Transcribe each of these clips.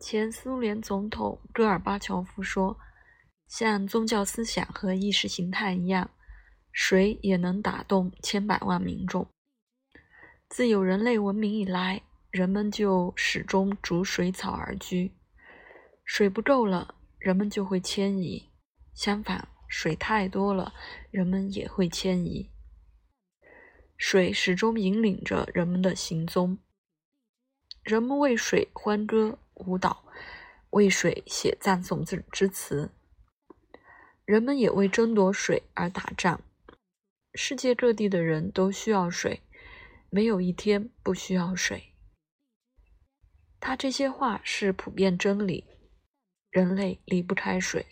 前苏联总统戈尔巴乔夫说：“像宗教思想和意识形态一样，水也能打动千百万民众。自有人类文明以来，人们就始终逐水草而居。水不够了，人们就会迁移；相反，水太多了，人们也会迁移。水始终引领着人们的行踪。人们为水欢歌。”舞蹈，为水写赞颂之之词。人们也为争夺水而打仗。世界各地的人都需要水，没有一天不需要水。他这些话是普遍真理。人类离不开水。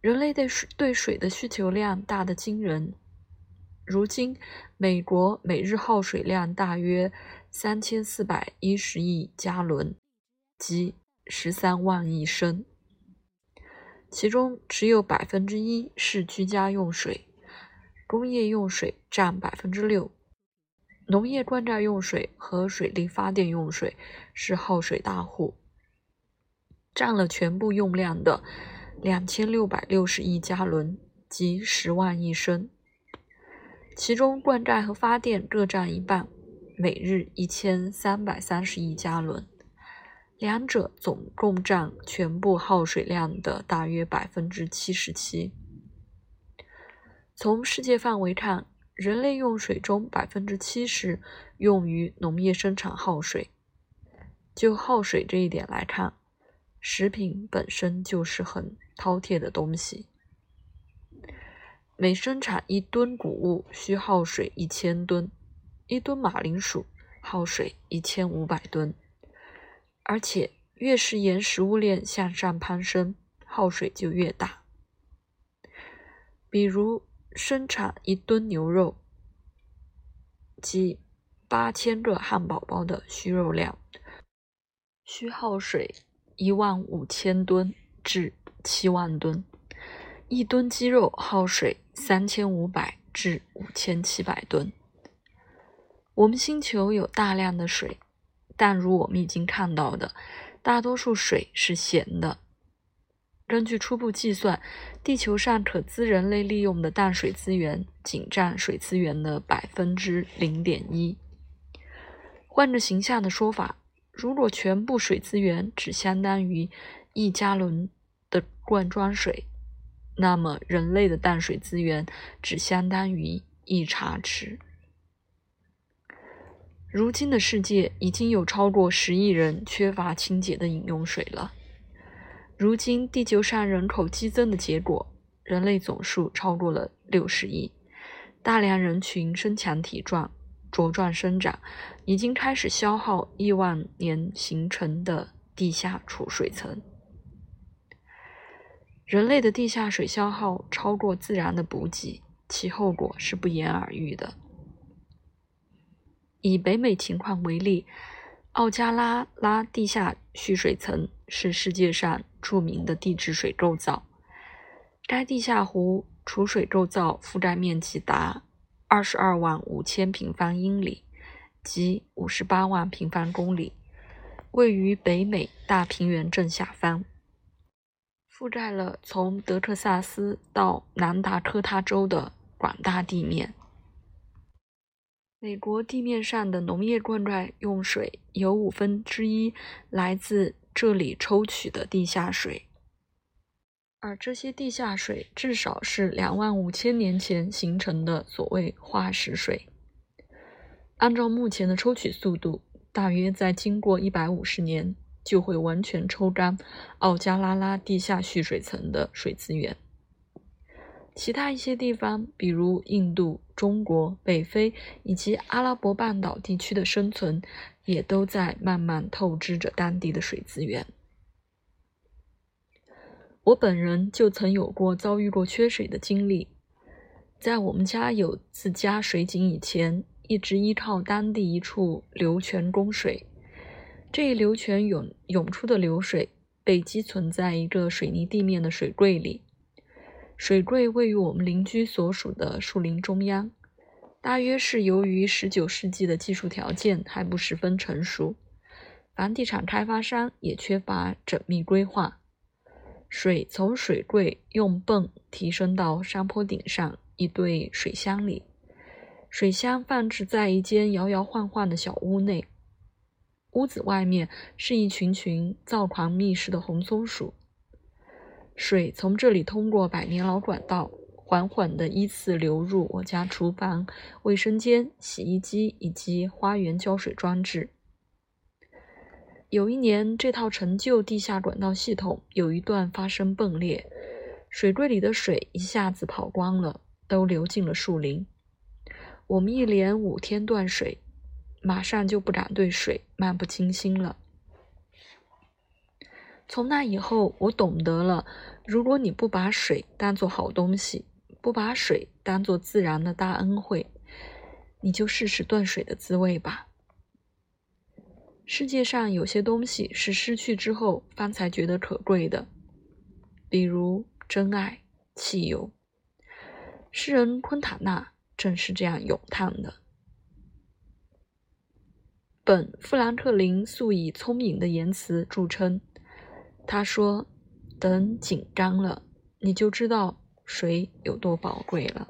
人类对水对水的需求量大得惊人。如今，美国每日耗水量大约。三千四百一十亿加仑，即十三万亿升，其中只有百分之一是居家用水，工业用水占百分之六，农业灌溉用水和水力发电用水是耗水大户，占了全部用量的两千六百六十亿加仑，即十万亿升，其中灌溉和发电各占一半。每日一千三百三十亿加仑，两者总共占全部耗水量的大约百分之七十七。从世界范围看，人类用水中百分之七十用于农业生产耗水。就耗水这一点来看，食品本身就是很饕餮的东西。每生产一吨谷物需耗水一千吨。一吨马铃薯耗水一千五百吨，而且越是沿食物链向上攀升，耗水就越大。比如生产一吨牛肉，即八千个汉堡包的需肉量，需耗水一万五千吨至七万吨；一吨鸡肉耗水三千五百至五千七百吨。我们星球有大量的水，但如我们已经看到的，大多数水是咸的。根据初步计算，地球上可资人类利用的淡水资源仅占水资源的百分之零点一。换个形象的说法，如果全部水资源只相当于一加仑的罐装水，那么人类的淡水资源只相当于一茶匙。如今的世界已经有超过十亿人缺乏清洁的饮用水了。如今地球上人口激增的结果，人类总数超过了六十亿，大量人群身强体壮、茁壮生长，已经开始消耗亿万年形成的地下储水层。人类的地下水消耗超过自然的补给，其后果是不言而喻的。以北美情况为例，奥加拉拉地下蓄水层是世界上著名的地质水构造。该地下湖储水构造覆盖面积达二十二万五千平方英里，即五十八万平方公里，位于北美大平原正下方，覆盖了从德克萨斯到南达科他州的广大地面。美国地面上的农业灌溉用水有五分之一来自这里抽取的地下水，而这些地下水至少是两万五千年前形成的所谓化石水。按照目前的抽取速度，大约在经过一百五十年，就会完全抽干奥加拉拉地下蓄水层的水资源。其他一些地方，比如印度、中国、北非以及阿拉伯半岛地区的生存，也都在慢慢透支着当地的水资源。我本人就曾有过遭遇过缺水的经历，在我们家有自家水井以前，一直依靠当地一处流泉供水。这一流泉涌涌出的流水被积存在一个水泥地面的水柜里。水柜位于我们邻居所属的树林中央，大约是由于十九世纪的技术条件还不十分成熟，房地产开发商也缺乏缜密规划。水从水柜用泵提升到山坡顶上一对水箱里，水箱放置在一间摇摇晃晃的小屋内。屋子外面是一群群躁狂觅食的红松鼠。水从这里通过百年老管道，缓缓地依次流入我家厨房、卫生间、洗衣机以及花园浇水装置。有一年，这套陈旧地下管道系统有一段发生崩裂，水柜里的水一下子跑光了，都流进了树林。我们一连五天断水，马上就不敢对水漫不经心了。从那以后，我懂得了：如果你不把水当做好东西，不把水当做自然的大恩惠，你就试试断水的滋味吧。世界上有些东西是失去之后方才觉得可贵的，比如真爱、汽油。诗人昆塔纳正是这样咏叹的。本·富兰克林素以聪颖的言辞著称。他说：“等紧张了，你就知道水有多宝贵了。”